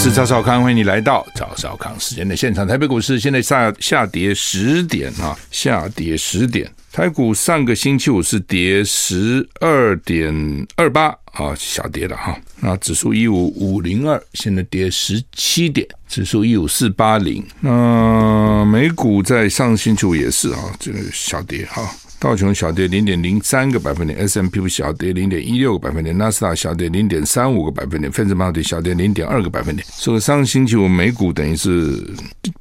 我是赵少康，欢迎你来到赵少康时间的现场。台北股市现在下下跌十点啊，下跌十点。台股上个星期五是跌十二点二八啊，小跌了哈。那指数一五五零二，现在跌十七点，指数一五四八零。那美股在上星期五也是啊，这个小跌哈。道琼小跌零点零三个百分点，S M P 小跌零点一六个百分点，纳斯达小跌零点三五个百分点，费城半导体小跌零点二个百分点。所以上个星期五美股等于是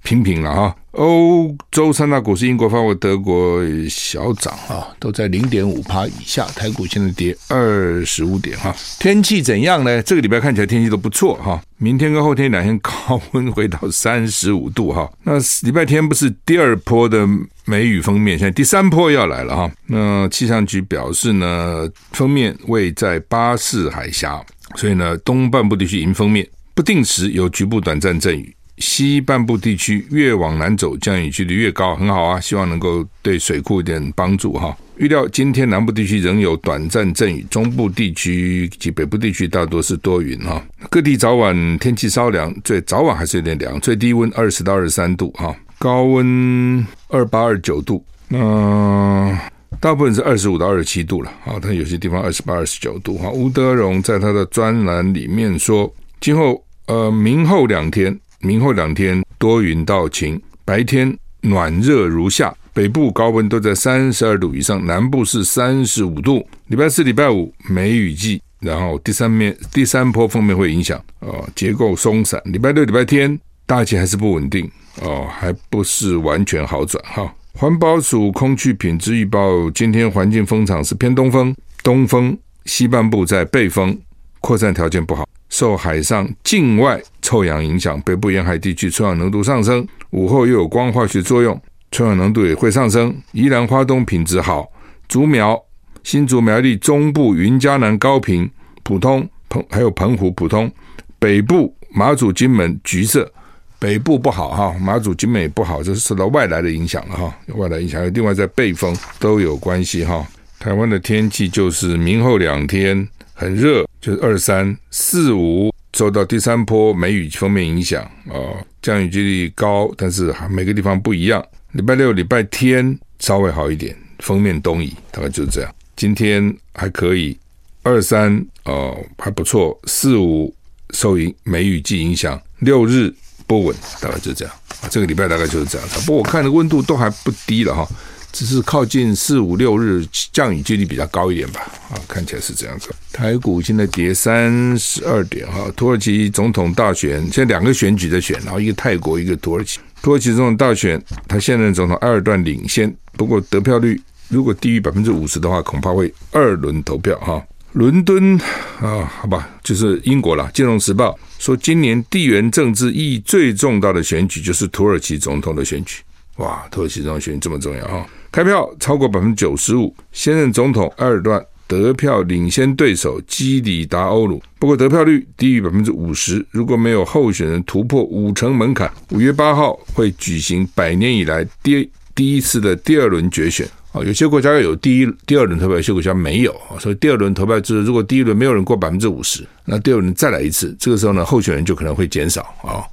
平平了哈。欧洲三大股市，英国、法国、德国小涨啊，都在零点五趴以下。台股现在跌二十五点哈。天气怎样呢？这个礼拜看起来天气都不错哈。明天跟后天两天高温回到三十五度哈。那礼拜天不是第二波的梅雨封面，现在第三波要来了哈。那气象局表示呢，封面位在巴士海峡，所以呢，东半部地区迎封面，不定时有局部短暂阵雨。西半部地区越往南走，降雨几率越高，很好啊！希望能够对水库有点帮助哈。预料今天南部地区仍有短暂阵雨，中部地区及北部地区大多是多云哈。各地早晚天气稍凉，最早晚还是有点凉，最低温二十到二十三度哈，高温二八二九度，那大部分是二十五到二十七度了啊，但有些地方二十八二十九度哈。吴德荣在他的专栏里面说，今后呃明后两天。明后两天多云到晴，白天暖热如夏，北部高温都在三十二度以上，南部是三十五度。礼拜四、礼拜五梅雨季，然后第三面第三波锋面会影响哦，结构松散。礼拜六、礼拜天大气还是不稳定哦，还不是完全好转哈。环保署空气品质预报，今天环境风场是偏东风，东风西半部在背风，扩散条件不好。受海上境外臭氧影响，北部沿海地区臭氧浓度上升，午后又有光化学作用，臭氧浓度也会上升。宜兰花东品质好，竹苗、新竹苗栗中部、云嘉南高屏普通，澎还有澎湖普通，北部马祖金门橘色，北部不好哈，马祖金门也不好，这是受到外来的影响了哈，外来影响，另外在背风都有关系哈。台湾的天气就是明后两天。很热，就是二三四五受到第三波梅雨封面影响啊，降雨几率高，但是每个地方不一样。礼拜六、礼拜天稍微好一点，封面东移，大概就是这样。今天还可以，二三哦还不错，四五受影梅雨季影响，六日不稳，大概就这样。这个礼拜大概就是这样。不过我看的温度都还不低了哈。只是靠近四五六日降雨几率比较高一点吧，啊，看起来是这样子。台股现在跌三十二点哈，土耳其总统大选现在两个选举在选，然后一个泰国一个土耳其。土耳其总统大选，他现任总统埃尔段领先，不过得票率如果低于百分之五十的话，恐怕会二轮投票哈。伦敦啊，好吧，就是英国了。《金融时报》说，今年地缘政治意义最重大的选举就是土耳其总统的选举。哇，土耳其总统选举这么重要哈。开票超过百分之九十五，现任总统埃尔段得票领先对手基里达欧鲁，不过得票率低于百分之五十。如果没有候选人突破五成门槛，五月八号会举行百年以来第第一次的第二轮决选。啊，有些国家有第一、第二轮投票，有些国家没有。所以第二轮投票就是，如果第一轮没有人过百分之五十，那第二轮再来一次。这个时候呢，候选人就可能会减少啊。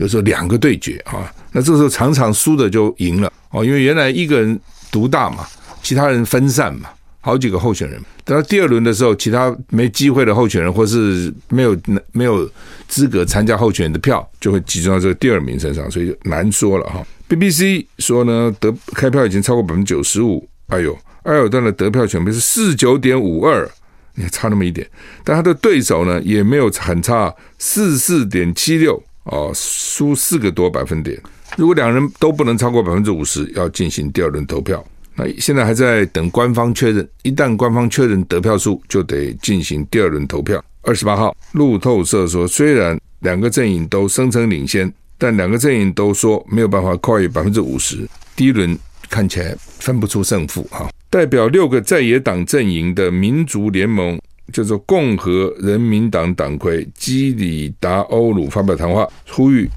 有时候两个对决啊，那这个时候常常输的就赢了哦，因为原来一个人。独大嘛，其他人分散嘛，好几个候选人。等到第二轮的时候，其他没机会的候选人，或是没有没有资格参加候选人的票，就会集中到这个第二名身上，所以就难说了哈。BBC 说呢，得开票已经超过百分之九十五。哎呦，埃尔段的得票权是四九点五二，你还差那么一点。但他的对手呢，也没有很差，四四点七六哦，输四个多百分点。如果两人都不能超过百分之五十，要进行第二轮投票。那现在还在等官方确认，一旦官方确认得票数，就得进行第二轮投票。二十八号，路透社说，虽然两个阵营都声称领先，但两个阵营都说没有办法跨越百分之五十。第一轮看起来分不出胜负。哈，代表六个在野党阵营的民族联盟，叫做共和人民党党魁基里达欧鲁发表谈话，呼吁。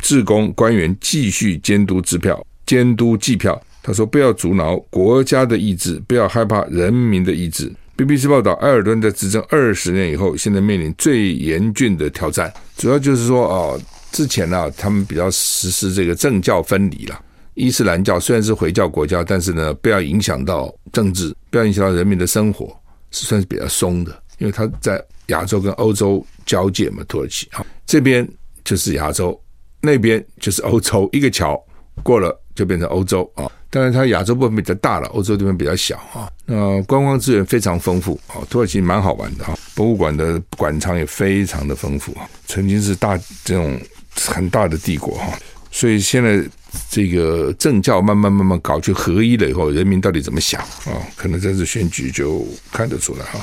自工官员继续监督支票、监督计票。他说：“不要阻挠国家的意志，不要害怕人民的意志。” BBC 报道，埃尔顿在执政二十年以后，现在面临最严峻的挑战，主要就是说，哦，之前呢、啊，他们比较实施这个政教分离了。伊斯兰教虽然是回教国家，但是呢，不要影响到政治，不要影响到人民的生活，是算是比较松的，因为它在亚洲跟欧洲交界嘛，土耳其啊，这边就是亚洲，那边就是欧洲，一个桥过了就变成欧洲啊。当然，它亚洲部分比较大了，欧洲这边比较小啊。那观光资源非常丰富啊，土耳其蛮好玩的哈，博物馆的馆藏也非常的丰富啊。曾经是大这种很大的帝国哈，所以现在这个政教慢慢慢慢搞去合一了以后，人民到底怎么想啊？可能这次选举就看得出来哈。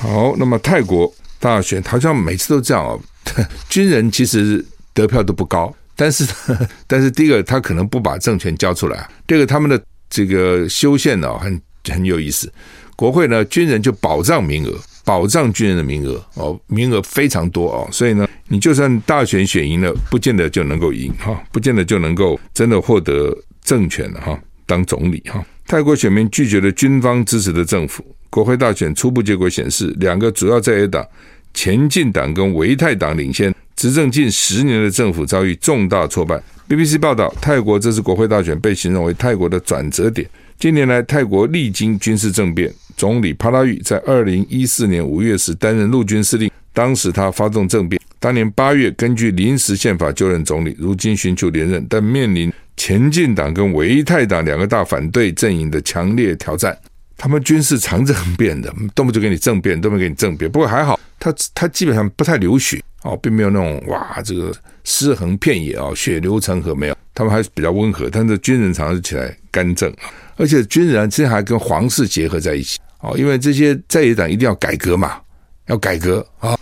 好，那么泰国大选好像每次都这样哦，军人其实得票都不高。但是，但是第一个他可能不把政权交出来。第二个，他们的这个修宪呢，很很有意思。国会呢，军人就保障名额，保障军人的名额哦，名额非常多哦。所以呢，你就算大选选赢了，不见得就能够赢哈，不见得就能够真的获得政权哈，当总理哈。泰国选民拒绝了军方支持的政府。国会大选初步结果显示，两个主要在野党前进党跟维泰党领先。执政近十年的政府遭遇重大挫败。BBC 报道，泰国这次国会大选被形容为泰国的转折点。近年来，泰国历经军事政变，总理帕拉育在二零一四年五月时担任陆军司令，当时他发动政变，当年八月根据临时宪法就任总理，如今寻求连任，但面临前进党跟维泰党两个大反对阵营的强烈挑战。他们军事常政变的，动不动就给你政变，动不动给你政变。不过还好，他他基本上不太流血。哦，并没有那种哇，这个尸横遍野啊，血流成河没有，他们还是比较温和。但是军人常常起来干政啊，而且军人之前还跟皇室结合在一起哦，因为这些在野党一定要改革嘛，要改革啊，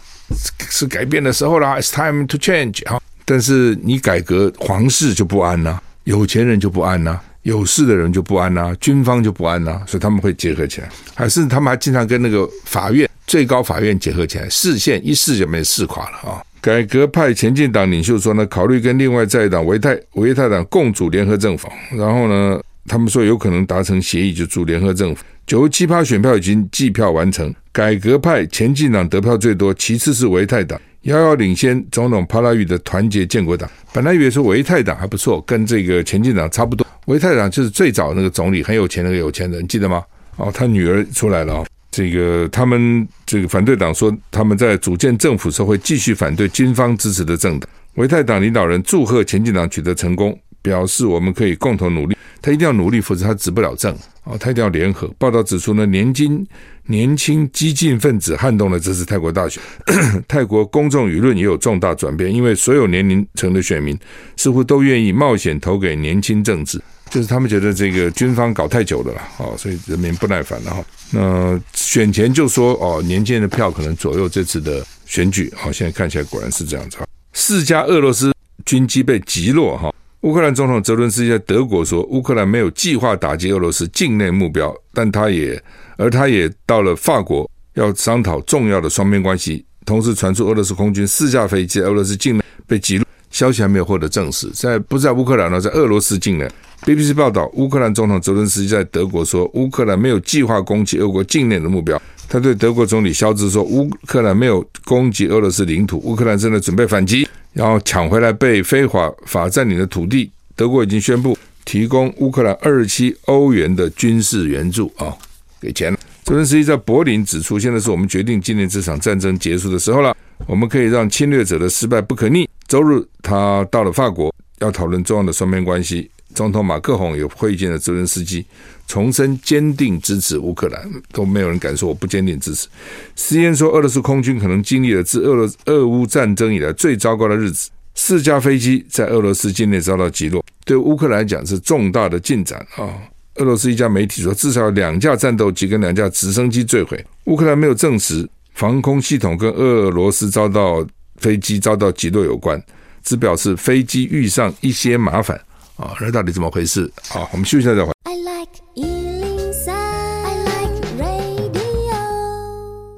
是改变的时候啦，It's time to change 啊。但是你改革，皇室就不安呐，有钱人就不安呐，有势的人就不安呐，军方就不安呐，所以他们会结合起来，还是他们还经常跟那个法院。最高法院结合起来，释宪一释就没释垮了啊！改革派前进党领袖说呢，考虑跟另外在野党维泰维泰党共组联合政府，然后呢，他们说有可能达成协议，就组联合政府。九十七趴选票已经计票完成，改革派前进党得票最多，其次是维泰党，遥遥领先总统帕拉育的团结建国党。本来以为说维泰党还不错，跟这个前进党差不多。维泰党就是最早那个总理很有钱那个有钱人，记得吗？哦，他女儿出来了哦。这个他们这个反对党说，他们在组建政府时会继续反对军方支持的政党。维泰党领导人祝贺前进党取得成功，表示我们可以共同努力。他一定要努力，否则他执不了政啊！他一定要联合。报道指出呢，年轻年轻激进分子撼动了这次泰国大选，泰国公众舆论也有重大转变，因为所有年龄层的选民似乎都愿意冒险投给年轻政治。就是他们觉得这个军方搞太久了啦，哦，所以人民不耐烦了哈。那选前就说哦，年轻人的票可能左右这次的选举，好，现在看起来果然是这样子。四架俄罗斯军机被击落哈。乌克兰总统泽伦斯基在德国说，乌克兰没有计划打击俄罗斯境内目标，但他也而他也到了法国要商讨重要的双边关系。同时传出俄罗斯空军四架飞机俄罗斯境内被击落，消息还没有获得证实，在不在乌克兰呢？在俄罗斯境内。BBC 报道，乌克兰总统泽伦斯基在德国说，乌克兰没有计划攻击俄国境内的目标。他对德国总理肖兹说，乌克兰没有攻击俄罗斯领土，乌克兰正在准备反击，然后抢回来被非法法占领的土地。德国已经宣布提供乌克兰二十七欧元的军事援助啊，给钱了。泽连斯基在柏林指出，现在是我们决定纪念这场战争结束的时候了，我们可以让侵略者的失败不可逆。周日，他到了法国，要讨论重要的双边关系。总统马克宏也会见了泽伦斯基，重申坚定支持乌克兰，都没有人敢说我不坚定支持。CNN 说，俄罗斯空军可能经历了自俄罗俄乌战争以来最糟糕的日子，四架飞机在俄罗斯境内遭到击落，对乌克兰来讲是重大的进展啊！俄罗斯一家媒体说，至少两架战斗机跟两架直升机坠毁，乌克兰没有证实防空系统跟俄罗斯遭到飞机遭到击落有关，只表示飞机遇上一些麻烦。啊，那到底怎么回事？好，我们休息一下再回来。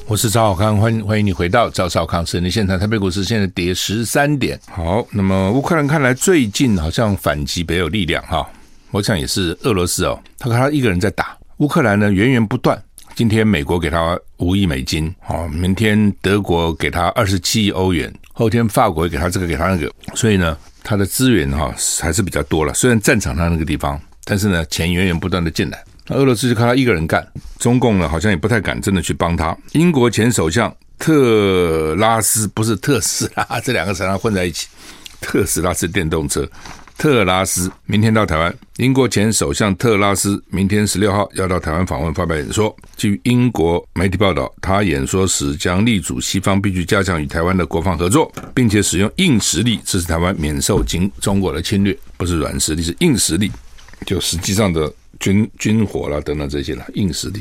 我是赵小康，欢迎欢迎你回到赵少康时间的现场。台北股市现在跌十三点。好，那么乌克兰看来最近好像反击别有力量哈，我想也是俄罗斯哦，他看他一个人在打乌克兰呢，源源不断。今天美国给他五亿美金，好，明天德国给他二十七亿欧元，后天法国给他这个给他那个，所以呢，他的资源哈还是比较多了。虽然战场上那个地方，但是呢，钱源源不断的进来。俄罗斯就靠他一个人干，中共呢好像也不太敢真的去帮他。英国前首相特拉斯不是特斯拉，这两个常常混在一起。特斯拉是电动车，特拉斯明天到台湾。英国前首相特拉斯明天十六号要到台湾访问，发表演说。据英国媒体报道，他演说时将力主西方必须加强与台湾的国防合作，并且使用硬实力支持台湾免受经中国的侵略，不是软实力，是硬实力，就实际上的。军军火啦，等等这些啦，硬实力。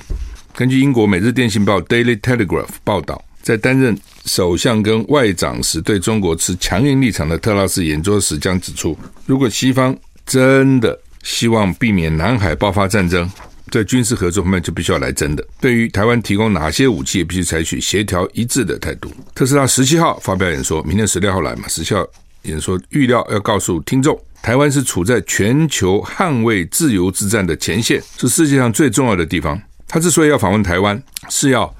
根据英国《每日电信报》（Daily Telegraph） 报道，在担任首相跟外长时，对中国持强硬立场的特拉斯演说时将指出，如果西方真的希望避免南海爆发战争，在军事合作方面就必须要来真的。对于台湾提供哪些武器，也必须采取协调一致的态度。特斯拉十七号发表演说，明天十六号来嘛？十七号演说预料要告诉听众。台湾是处在全球捍卫自由之战的前线，是世界上最重要的地方。他之所以要访问台湾，是要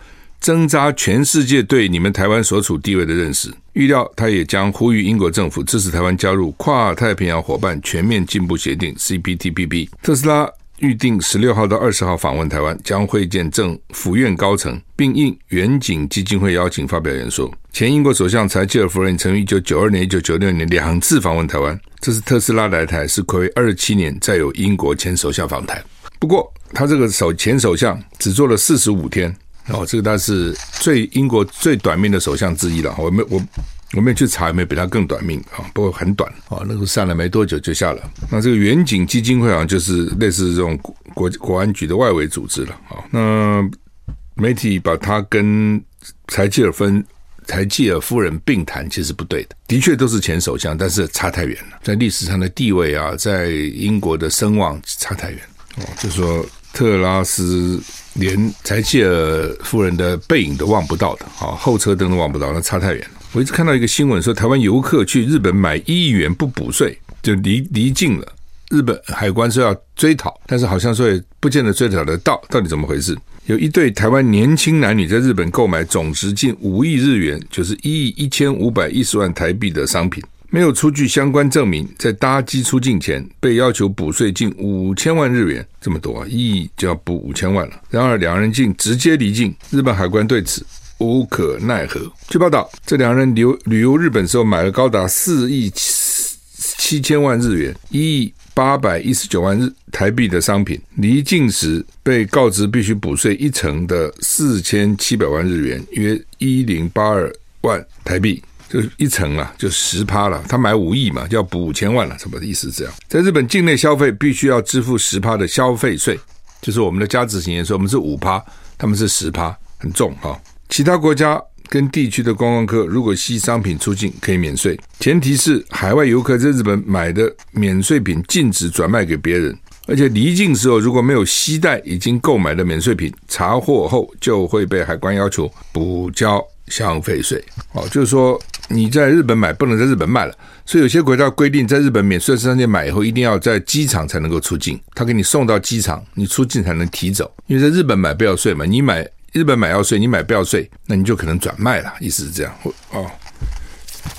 增加全世界对你们台湾所处地位的认识。预料他也将呼吁英国政府支持台湾加入跨太平洋伙伴全面进步协定 （CPTPP）。特斯拉。预定十六号到二十号访问台湾，将会见政府院高层，并应远景基金会邀请发表演说。前英国首相柴契尔夫人曾于一九九二年、一九九六年两次访问台湾。这是特斯拉来台是暌违二十七年再有英国前首相访台。不过，他这个首前首相只做了四十五天哦，这个他是最英国最短命的首相之一了。我没我。我们去查有没有比他更短命啊？不过很短啊，那个上来没多久就下了。那这个远景基金会好像就是类似这种国国安局的外围组织了啊。那媒体把他跟柴契尔分柴契尔夫人并谈，其实不对的。的确都是前首相，但是差太远了，在历史上的地位啊，在英国的声望差太远哦。就说特拉斯连柴契尔夫人的背影都望不到的啊，后车灯都望不到，那差太远了。我一直看到一个新闻说，台湾游客去日本买一亿元不补税，就离离境了。日本海关说要追讨，但是好像说也不见得追讨得到，到底怎么回事？有一对台湾年轻男女在日本购买总值近五亿日元，就是一亿一千五百一十万台币的商品，没有出具相关证明，在搭机出境前被要求补税近五千万日元，这么多啊，一亿就要补五千万了。然而两人竟直接离境，日本海关对此。无可奈何。据报道，这两人旅旅游日本时候买了高达四亿七七千万日元、一亿八百一十九万日台币的商品，离境时被告知必须补税一成的四千七百万日元，约一零八二万台币，就一层了，就十趴了。他买五亿嘛，就要补五千万了，什么意思？这样，在日本境内消费必须要支付十趴的消费税，就是我们的加值型言说，我们是五趴，他们是十趴，很重哈。其他国家跟地区的观光客，如果吸商品出境，可以免税，前提是海外游客在日本买的免税品禁止转卖给别人，而且离境时候如果没有携带已经购买的免税品，查获后就会被海关要求补交消费税。哦，就是说你在日本买不能在日本卖了，所以有些国家规定，在日本免税商店买以后，一定要在机场才能够出境，他给你送到机场，你出境才能提走，因为在日本买不要税嘛，你买。日本买要税，你买不要税，那你就可能转卖了，意思是这样。哦，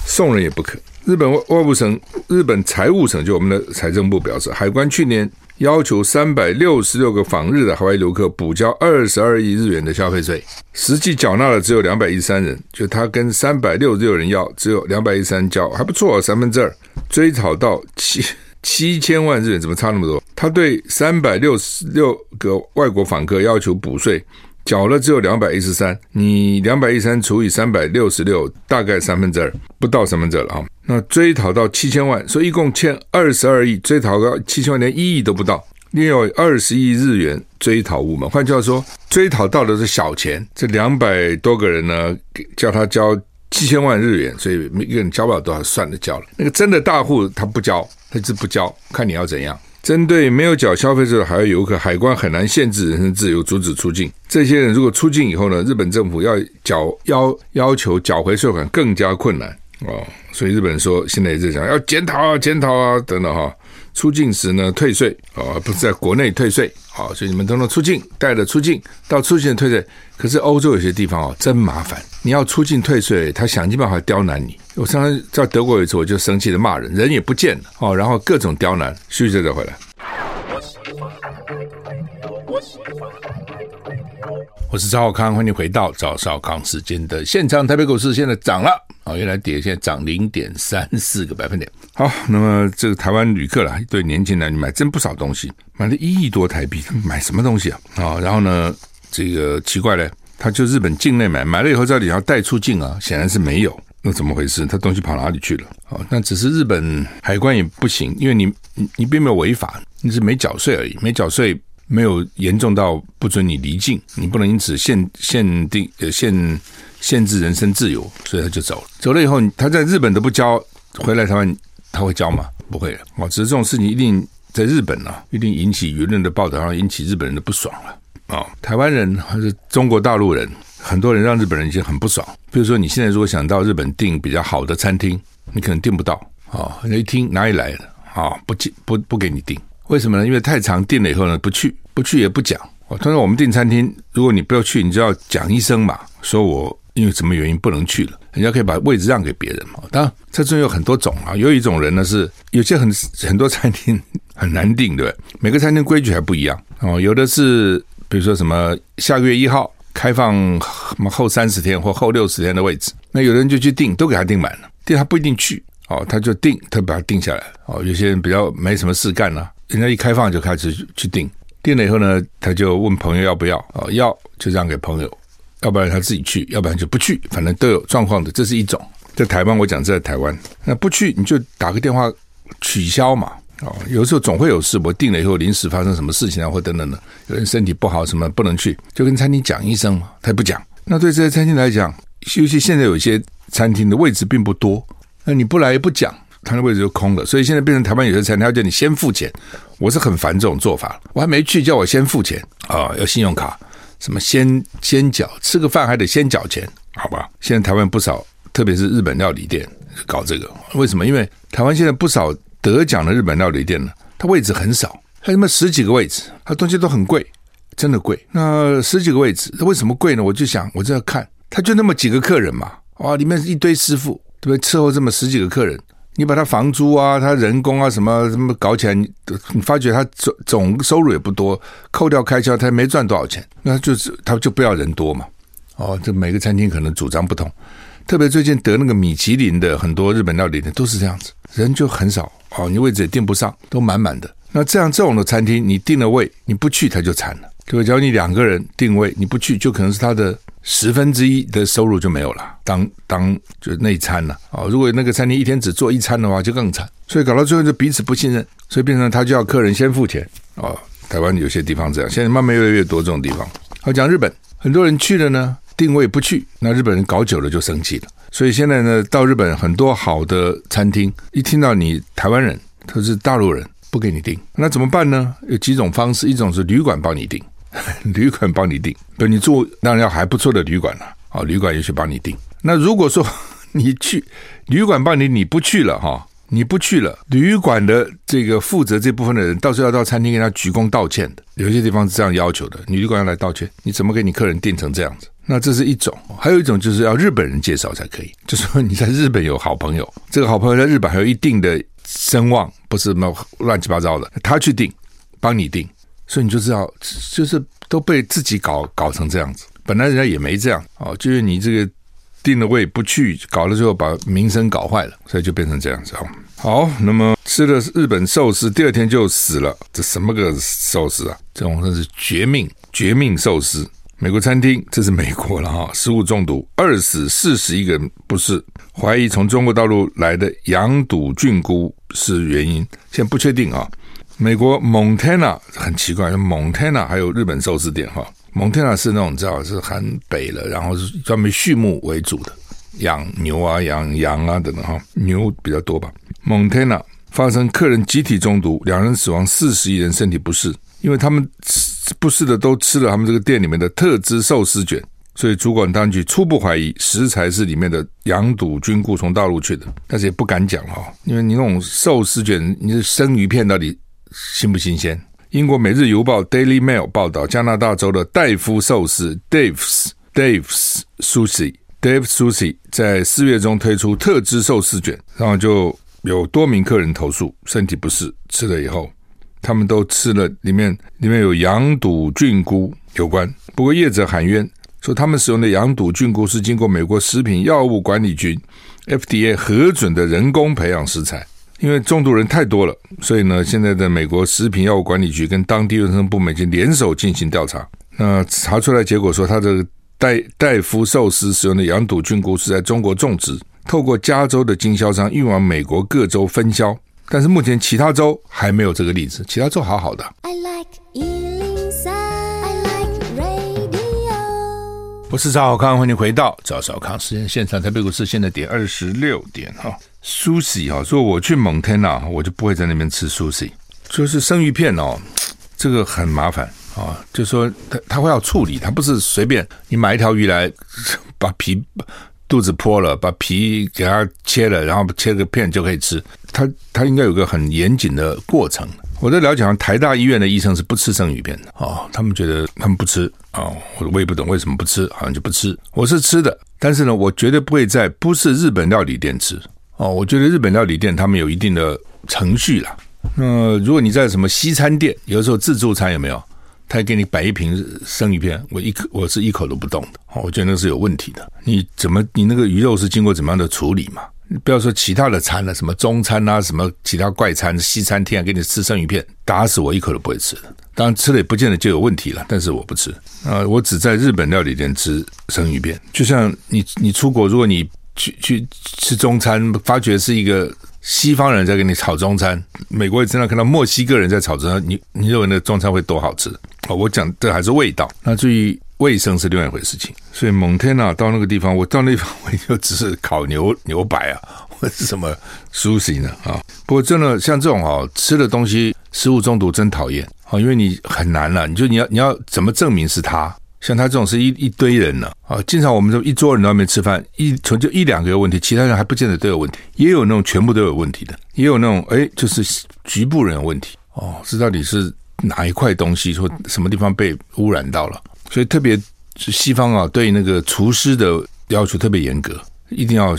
送人也不可。日本外外务省、日本财务省，就我们的财政部表示，海关去年要求三百六十六个访日的海外游客补交二十二亿日元的消费税，实际缴纳了只有两百一十三人，就他跟三百六十六人要，只有两百一十三交，还不错，三分之二。追讨到七七千万日元，怎么差那么多？他对三百六十六个外国访客要求补税。缴了只有两百一十三，你两百一十三除以三百六十六，大概三分之二，不到三分之二了啊。那追讨到七千万，所以一共欠二十二亿，追讨到七千万连一亿都不到，另有二十亿日元追讨无门。换句话说，追讨到的是小钱，这两百多个人呢，叫他交七千万日元，所以每个人交不了多少，算了交了。那个真的大户他不交，他就是不交，看你要怎样。针对没有缴消费税的海外游客，海关很难限制人身自由，阻止出境。这些人如果出境以后呢，日本政府要缴要要求缴回税款更加困难哦。所以日本人说，现在也在讲要检讨啊，检讨啊等等哈。出境时呢，退税啊，不是在国内退税，好，所以你们都能出境，带着出境到出境退税。可是欧洲有些地方哦，真麻烦，你要出境退税，他想尽办法刁难你。我上次在德国有一次，我就生气的骂人，人也不见了哦，然后各种刁难，休息再回来。我是赵少康，欢迎回到赵少康时间的现场。台北股市现在涨了啊，原来跌，现在涨零点三四个百分点。好，那么这个台湾旅客啦，对年轻男女买真不少东西，买了一亿多台币，他们买什么东西啊？啊，然后呢，这个奇怪嘞，他就日本境内买，买了以后到底要带出境啊？显然是没有，那怎么回事？他东西跑哪里去了？啊，那只是日本海关也不行，因为你你你并没有违法，你是没缴税而已，没缴税。没有严重到不准你离境，你不能因此限限定呃限限制人身自由，所以他就走了。走了以后，他在日本都不交，回来台湾他会交吗？不会的。哦，只是这种事情一定在日本呢、啊，一定引起舆论的报道，然后引起日本人的不爽了。啊、哦，台湾人还是中国大陆人，很多人让日本人已经很不爽。比如说，你现在如果想到日本订比较好的餐厅，你可能订不到。哦，人一听哪里来的啊、哦，不不不给你订。为什么呢？因为太常订了以后呢，不去，不去也不讲。哦，通常我们订餐厅，如果你不要去，你就要讲一声嘛，说我因为什么原因不能去了，人家可以把位置让给别人嘛。当然，这中有很多种啊，有一种人呢是有些很很多餐厅很难订，对不对？每个餐厅规矩还不一样哦。有的是比如说什么下个月一号开放什么后三十天或后六十天的位置，那有的人就去订，都给他订满了，订他不一定去哦，他就订，他把他订下来哦。有些人比较没什么事干了。人家一开放就开始去订，订了以后呢，他就问朋友要不要哦，要就让给朋友，要不然他自己去，要不然就不去，反正都有状况的，这是一种。在台湾，我讲在台湾，那不去你就打个电话取消嘛，哦，有时候总会有事，我定了以后临时发生什么事情啊，或等等的，有人身体不好什么不能去，就跟餐厅讲一声嘛，他也不讲。那对这些餐厅来讲，尤其现在有些餐厅的位置并不多，那你不来也不讲。他的位置就空了，所以现在变成台湾有些餐厅要叫你先付钱，我是很烦这种做法。我还没去，叫我先付钱啊、要信用卡，什么先先缴，吃个饭还得先缴钱，好吧？现在台湾不少，特别是日本料理店搞这个，为什么？因为台湾现在不少得奖的日本料理店呢，它位置很少，还有什么十几个位置，它东西都很贵，真的贵。那十几个位置，它为什么贵呢？我就想，我就要看，他就那么几个客人嘛，哇，里面一堆师傅，对不对？伺候这么十几个客人。你把他房租啊，他人工啊，什么什么搞起来，你你发觉他总总收入也不多，扣掉开销，他也没赚多少钱，那就是他就不要人多嘛。哦，这每个餐厅可能主张不同，特别最近得那个米其林的很多日本料理店都是这样子，人就很少哦，你位置也订不上，都满满的。那这样这种的餐厅，你订了位，你不去他就惨了。对，假如你两个人订位，你不去，就可能是他的。十分之一的收入就没有了，当当就内餐了啊！如果那个餐厅一天只做一餐的话，就更惨。所以搞到最后就彼此不信任，所以变成他就要客人先付钱啊。台湾有些地方这样，现在慢慢越来越多这种地方。好，讲日本，很多人去了呢，订位不去，那日本人搞久了就生气了。所以现在呢，到日本很多好的餐厅，一听到你台湾人，他是大陆人，不给你订，那怎么办呢？有几种方式，一种是旅馆帮你订。旅馆帮你订，不，你住当然要还不错的旅馆了啊。旅馆也许帮你订。那如果说 你去旅馆帮你，你不去了哈，你不去了，旅馆的这个负责这部分的人，到时候要到餐厅跟他鞠躬道歉的。有些地方是这样要求的，你旅馆要来道歉，你怎么给你客人订成这样子？那这是一种，还有一种就是要日本人介绍才可以，就说你在日本有好朋友，这个好朋友在日本还有一定的声望，不是什么乱七八糟的，他去订，帮你订。所以你就知道，就是都被自己搞搞成这样子。本来人家也没这样哦，就是你这个定了位不去，搞了之后把名声搞坏了，所以就变成这样子哦。好，那么吃了日本寿司，第二天就死了，这什么个寿司啊？这种算是绝命绝命寿司。美国餐厅，这是美国了哈，食物中毒，二死四十一个人不是，怀疑从中国大陆来的羊肚菌菇是原因，现在不确定啊。美国蒙特纳很奇怪，蒙特纳还有日本寿司店哈。蒙特纳是那种你知道是很北了，然后是专门畜牧为主的，养牛啊、养羊啊等等哈，牛比较多吧。蒙特纳发生客人集体中毒，两人死亡，四十一人身体不适，因为他们不适的都吃了他们这个店里面的特制寿司卷。所以主管当局初步怀疑食材是里面的羊肚菌菇从大陆去的，但是也不敢讲哈，因为你那种寿司卷，你是生鱼片到底新不新鲜？英国《每日邮报》（Daily Mail） 报道，加拿大州的戴夫寿司 （Dave's Dave's Sushi） （Dave Sushi） 在四月中推出特制寿司卷，然后就有多名客人投诉身体不适，吃了以后他们都吃了里面里面有羊肚菌菇有关，不过业者喊冤。说他们使用的羊肚菌菇是经过美国食品药物管理局 FDA 核准的人工培养食材，因为中毒人太多了，所以呢，现在的美国食品药物管理局跟当地卫生部门已经联手进行调查。那查出来结果说，他的戴戴夫寿司使用的羊肚菌菇是在中国种植，透过加州的经销商运往美国各州分销，但是目前其他州还没有这个例子，其他州好好的。I like 我是赵少康，欢迎回到赵少康时间现场。台北股市现在点二十六点哈，Sushi 哈，说我去蒙特纳，我就不会在那边吃 Sushi，就是生鱼片哦，这个很麻烦啊，就说他他会要处理，他不是随便你买一条鱼来，把皮肚子剖了，把皮给它切了，然后切个片就可以吃，他他应该有个很严谨的过程。我在了解，台大医院的医生是不吃生鱼片的哦，他们觉得他们不吃啊哦，我也不懂为什么不吃，好像就不吃。我是吃的，但是呢，我绝对不会在不是日本料理店吃哦。我觉得日本料理店他们有一定的程序啦。那如果你在什么西餐店，有时候自助餐有没有？他给你摆一瓶生鱼片，我一口我是一口都不动的，我觉得那是有问题的。你怎么你那个鱼肉是经过怎么样的处理嘛？你不要说其他的餐了，什么中餐啊，什么其他怪餐，西餐厅啊，给你吃生鱼片，打死我一口都不会吃的。当然吃了也不见得就有问题了，但是我不吃啊、呃，我只在日本料理店吃生鱼片。就像你你出国，如果你去去吃中餐，发觉是一个西方人在给你炒中餐，美国也经常看到墨西哥人在炒中餐，你你认为那中餐会多好吃？哦，我讲这还是味道。那至于。卫生是另外一回事情，所以蒙天呐，到那个地方，我到那地方我就只是烤牛牛排啊，或者是什么苏西呢啊。不过真的像这种啊，吃的东西食物中毒真讨厌啊，因为你很难了，你就你要你要怎么证明是他？像他这种是一一堆人呢啊，经常我们这一桌人在外面吃饭，一从就一两个有问题，其他人还不见得都有问题，也有那种全部都有问题的，也有那种哎，就是局部人有问题哦，这到底是哪一块东西说什么地方被污染到了？所以特别是西方啊，对那个厨师的要求特别严格，一定要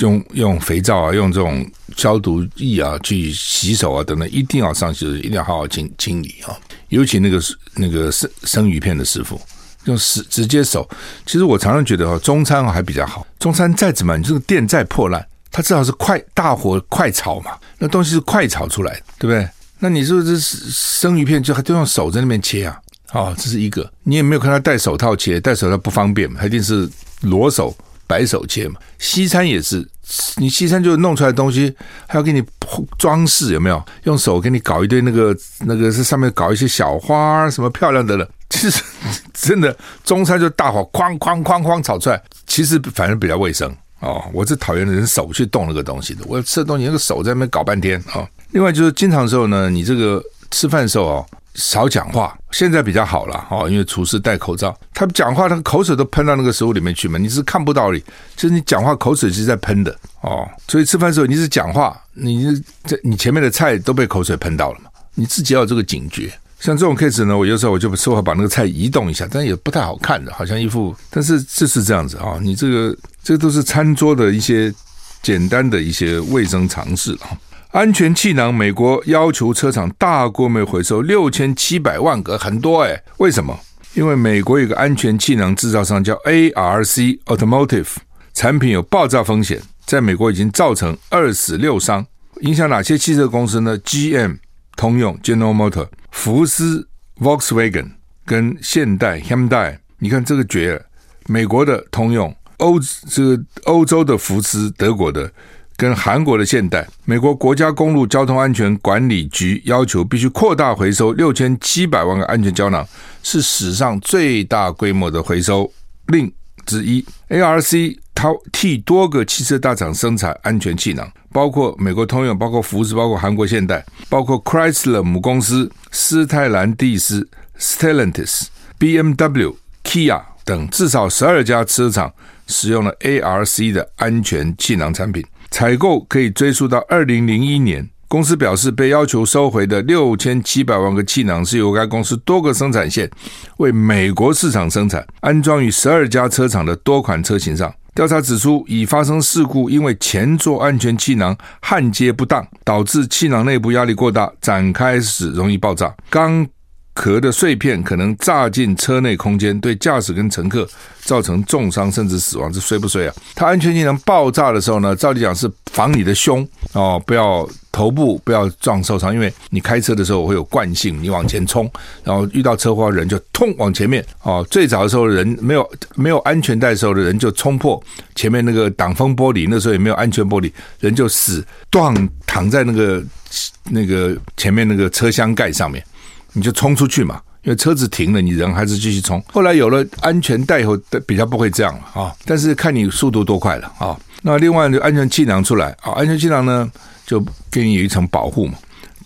用用肥皂啊，用这种消毒液啊去洗手啊等等，一定要上洗，一定要好好清清理啊。尤其那个那个生生鱼片的师傅，用直直接手。其实我常常觉得哦，中餐还比较好。中餐再怎么，你这个店再破烂，它至少是快大火快炒嘛，那东西是快炒出来，对不对？那你是不是生鱼片就还都用手在那边切啊？哦，这是一个，你也没有看他戴手套切，戴手套不方便嘛，他一定是裸手白手切嘛。西餐也是，你西餐就弄出来的东西，还要给你装饰，有没有？用手给你搞一堆那个那个，是上面搞一些小花什么漂亮的了。其实真的中餐就大火哐哐哐哐炒出来，其实反而比较卫生哦。我是讨厌人手去动那个东西的，我吃的东西那个手在那边搞半天啊、哦。另外就是经常的时候呢，你这个吃饭的时候哦。少讲话，现在比较好了哦，因为厨师戴口罩，他讲话那个口水都喷到那个食物里面去嘛，你是看不到的，就是你讲话口水是在喷的哦，所以吃饭的时候你是讲话，你这你前面的菜都被口水喷到了嘛，你自己要有这个警觉。像这种 case 呢，我有时候我就说把那个菜移动一下，但也不太好看的，好像一副，但是这是这样子啊，你这个这都是餐桌的一些简单的一些卫生常识啊。安全气囊，美国要求车厂大规模回收六千七百万个，很多诶。为什么？因为美国有个安全气囊制造商叫 ARC Automotive，产品有爆炸风险，在美国已经造成二死六伤。影响哪些汽车公司呢？GM、通用、General Motor、福斯、Volkswagen 跟现代 Hyundai。你看这个绝了，美国的通用，欧这个欧洲的福斯，德国的。跟韩国的现代，美国国家公路交通安全管理局要求必须扩大回收六千七百万个安全胶囊，是史上最大规模的回收令之一。ARC 它替多个汽车大厂生产安全气囊，包括美国通用、包括福斯、包括韩国现代、包括 Chrysler 母公司斯泰兰蒂斯 Stellantis、BMW、Kia 等至少十二家车厂使用了 ARC 的安全气囊产品，采购可以追溯到二零零一年。公司表示，被要求收回的六千七百万个气囊是由该公司多个生产线为美国市场生产，安装于十二家车厂的多款车型上。调查指出，已发生事故，因为前座安全气囊焊接不当，导致气囊内部压力过大，展开时容易爆炸。钢壳的碎片可能炸进车内空间，对驾驶跟乘客造成重伤甚至死亡。这衰不衰啊？它安全气囊爆炸的时候呢，照理讲是防你的胸哦，不要头部不要撞受伤，因为你开车的时候会有惯性，你往前冲，然后遇到车祸人就冲往前面哦。最早的时候人没有没有安全带时候的人就冲破前面那个挡风玻璃，那时候也没有安全玻璃，人就死断躺在那个那个前面那个车厢盖上面。你就冲出去嘛，因为车子停了，你人还是继续冲。后来有了安全带以后，比较不会这样了啊。但是看你速度多快了啊。那另外就安全气囊出来啊，安全气囊呢就给你有一层保护嘛。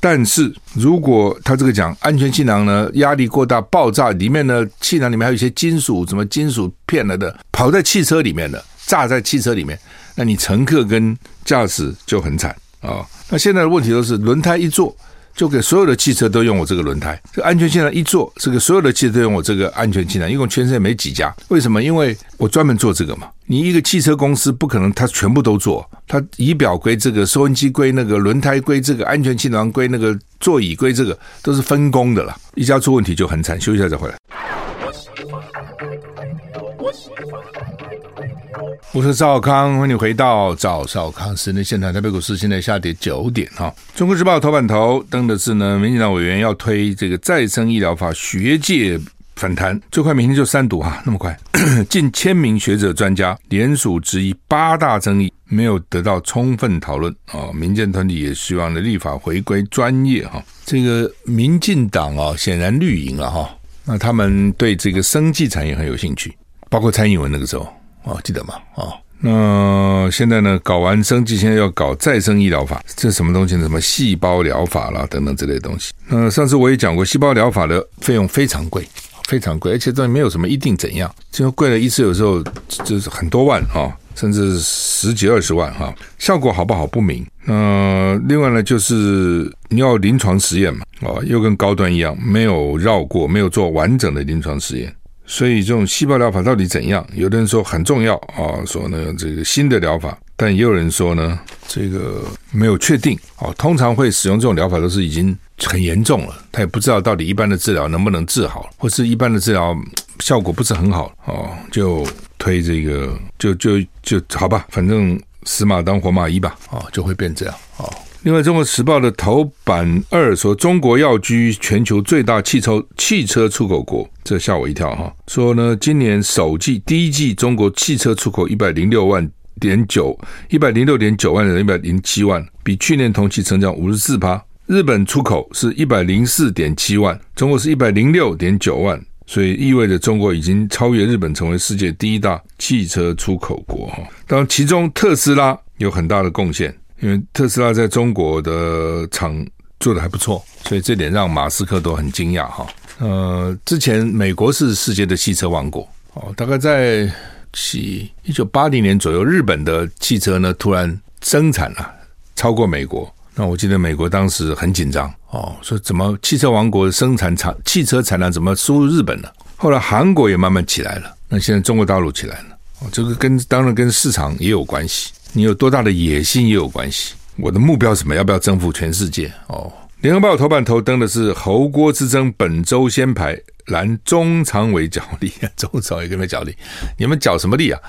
但是如果他这个讲安全气囊呢压力过大爆炸，里面呢气囊里面还有一些金属，什么金属片了的，跑在汽车里面的，炸在汽车里面，那你乘客跟驾驶就很惨啊。那现在的问题都是轮胎一做。就给所有的汽车都用我这个轮胎，这安全气囊一做，这个所有的汽车都用我这个安全气囊，一共全世界没几家。为什么？因为我专门做这个嘛。你一个汽车公司不可能他全部都做，他仪表归这个，收音机归那个，轮胎归这个，安全气囊归那个，座椅归这个，都是分工的了。一家出问题就很惨。休息一下再回来。我喜欢我是赵少康，欢迎回到赵少康时间现场。台北股市现在下跌九点哈。中国时报头版头登的是呢，民进党委员要推这个再生医疗法，学界反弹，最快明天就三读哈，那么快，近千名学者专家联署质疑八大争议没有得到充分讨论啊。民间团体也希望呢立法回归专业哈。这个民进党啊，显然绿营了哈。那他们对这个生技产业很有兴趣，包括蔡英文那个时候。哦，记得吗？哦，那现在呢？搞完生技，现在要搞再生医疗法，这什么东西呢？什么细胞疗法啦，等等之类东西。那上次我也讲过，细胞疗法的费用非常贵，非常贵，而且这没有什么一定怎样，就贵了一次，有时候就是很多万啊，甚至十几二十万哈，效果好不好不明。那另外呢，就是你要临床实验嘛，啊，又跟高端一样，没有绕过，没有做完整的临床实验。所以这种细胞疗法到底怎样？有的人说很重要啊，说呢这个新的疗法，但也有人说呢这个没有确定啊。通常会使用这种疗法都是已经很严重了，他也不知道到底一般的治疗能不能治好，或是一般的治疗效果不是很好哦，就推这个就就就好吧，反正死马当活马医吧啊，就会变这样啊。另外，《中国时报》的头版二说，中国要居全球最大汽车汽车出口国，这吓我一跳哈。说呢，今年首季第一季中国汽车出口一百零六万点九，一百零六点九万人，一百零七万，比去年同期成长五十四趴。日本出口是一百零四点七万，中国是一百零六点九万，所以意味着中国已经超越日本，成为世界第一大汽车出口国哈。当然，其中特斯拉有很大的贡献。因为特斯拉在中国的厂做得还不错，所以这点让马斯克都很惊讶哈。呃，之前美国是世界的汽车王国哦，大概在七一九八零年左右，日本的汽车呢突然生产了超过美国。那我记得美国当时很紧张哦，说怎么汽车王国生产厂汽车产量怎么输入日本了？后来韩国也慢慢起来了，那现在中国大陆起来了哦，这个跟当然跟市场也有关系。你有多大的野心也有关系。我的目标是什么？要不要征服全世界？哦，联合报头版头登的是侯郭之争，本周先排拦中常委角力，中常委跟他角力，你们角什么力啊？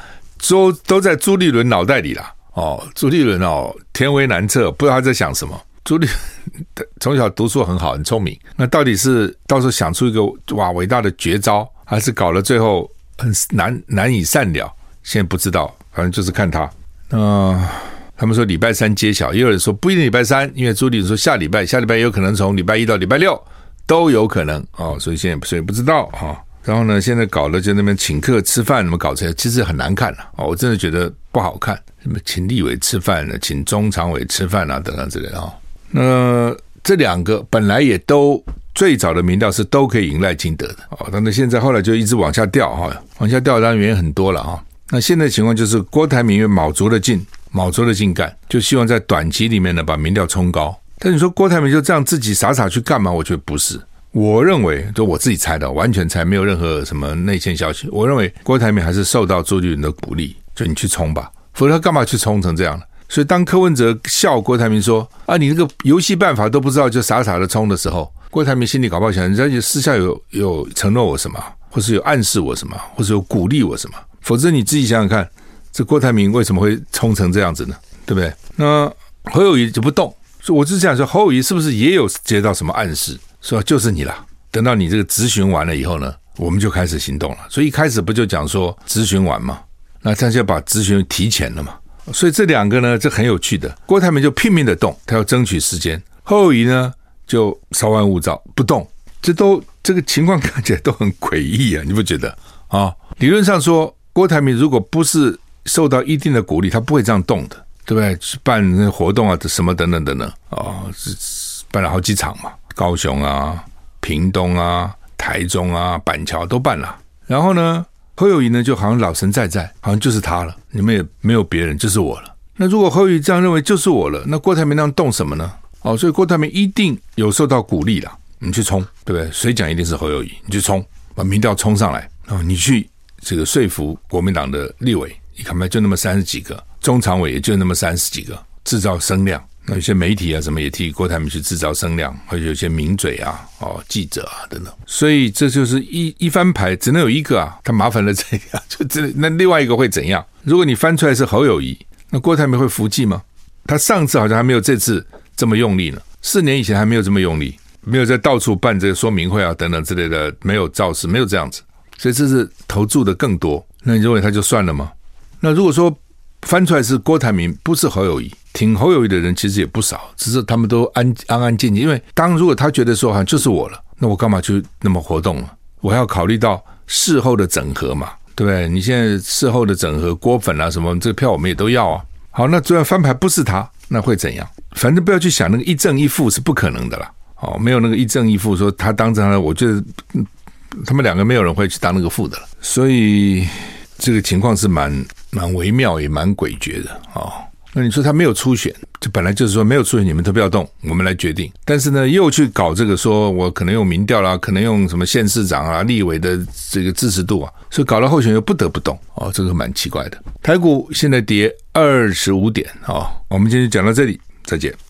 都都在朱立伦脑袋里啦。哦，朱立伦哦，天为难测，不知道他在想什么。朱立 从小读书很好，很聪明，那到底是到时候想出一个哇伟大的绝招，还是搞了最后很难难以善了？现在不知道，反正就是看他。那、他们说礼拜三揭晓，也有人说不一定礼拜三，因为朱立伦说下礼拜，下礼拜也有可能从礼拜一到礼拜六都有可能哦，所以现在所以不知道哈、然后呢，现在搞的就那边请客吃饭，怎么搞这些，其实很难看了哦，我真的觉得不好看。什么请立委吃饭呢？请中常委吃饭啊，等等之类的啊。那这两个本来也都最早的民调是都可以赢赖清德的哦，但是现在后来就一直往下掉哈，往下掉当然原因很多了啊。那现在情况就是郭台铭又卯足了劲，卯足了劲干，就希望在短期里面呢把民调冲高。但你说郭台铭就这样自己傻傻去干嘛？我觉得不是。我认为，就我自己猜的，完全猜，没有任何什么内线消息。我认为郭台铭还是受到朱立伦的鼓励，就你去冲吧，否则他干嘛去冲成这样呢？所以当柯文哲笑郭台铭说：“啊，你这个游戏办法都不知道，就傻傻的冲的时候，郭台铭心里搞不好想，人家私下有有承诺我什么，或是有暗示我什么，或是有鼓励我什么。否则你自己想想看，这郭台铭为什么会冲成这样子呢？对不对？那侯友谊就不动，我是想说，侯友谊是不是也有接到什么暗示？”说就是你了。等到你这个咨询完了以后呢，我们就开始行动了。所以一开始不就讲说咨询完嘛，那他就把咨询提前了嘛。所以这两个呢，这很有趣的。郭台铭就拼命的动，他要争取时间；侯友宜呢就稍安勿躁，不动。这都这个情况看起来都很诡异啊，你不觉得啊？理论上说，郭台铭如果不是受到一定的鼓励，他不会这样动的，对不对？去办那活动啊，什么等等等等啊，是办了好几场嘛。高雄啊、屏东啊、台中啊、板桥都办了，然后呢，侯友谊呢就好像老神在在，好像就是他了，你们也没有别人，就是我了。那如果侯友谊这样认为就是我了，那郭台铭那样动什么呢？哦，所以郭台铭一定有受到鼓励了，你去冲，对不对？谁讲一定是侯友谊，你去冲，把民调冲上来，哦，你去这个说服国民党的立委，你看嘛，就那么三十几个，中常委也就那么三十几个，制造声量。那有些媒体啊，什么也替郭台铭去制造声量，或者有些名嘴啊、哦记者啊等等，所以这就是一一翻牌，只能有一个啊，他麻烦了这样，就这那另外一个会怎样？如果你翻出来是侯友谊，那郭台铭会服气吗？他上次好像还没有这次这么用力呢，四年以前还没有这么用力，没有在到处办这个说明会啊等等之类的，没有造势，没有这样子，所以这是投注的更多。那你认为他就算了吗？那如果说翻出来是郭台铭，不是侯友谊。挺侯友谊的人其实也不少，只是他们都安安安静静。因为当如果他觉得说好像就是我了，那我干嘛去那么活动了？我还要考虑到事后的整合嘛，对不对？你现在事后的整合，郭粉啊什么，这个票我们也都要啊。好，那这样翻牌不是他，那会怎样？反正不要去想那个一正一负是不可能的啦。哦，没有那个一正一负，说他当成了，我觉得他们两个没有人会去当那个副的了。所以这个情况是蛮蛮微妙，也蛮诡谲的啊。那你说他没有初选，就本来就是说没有初选，你们都不要动，我们来决定。但是呢，又去搞这个，说我可能用民调啦，可能用什么县市长啊、立委的这个支持度啊，所以搞了候选又不得不动哦，这个蛮奇怪的。台股现在跌二十五点啊，我们今天就讲到这里，再见。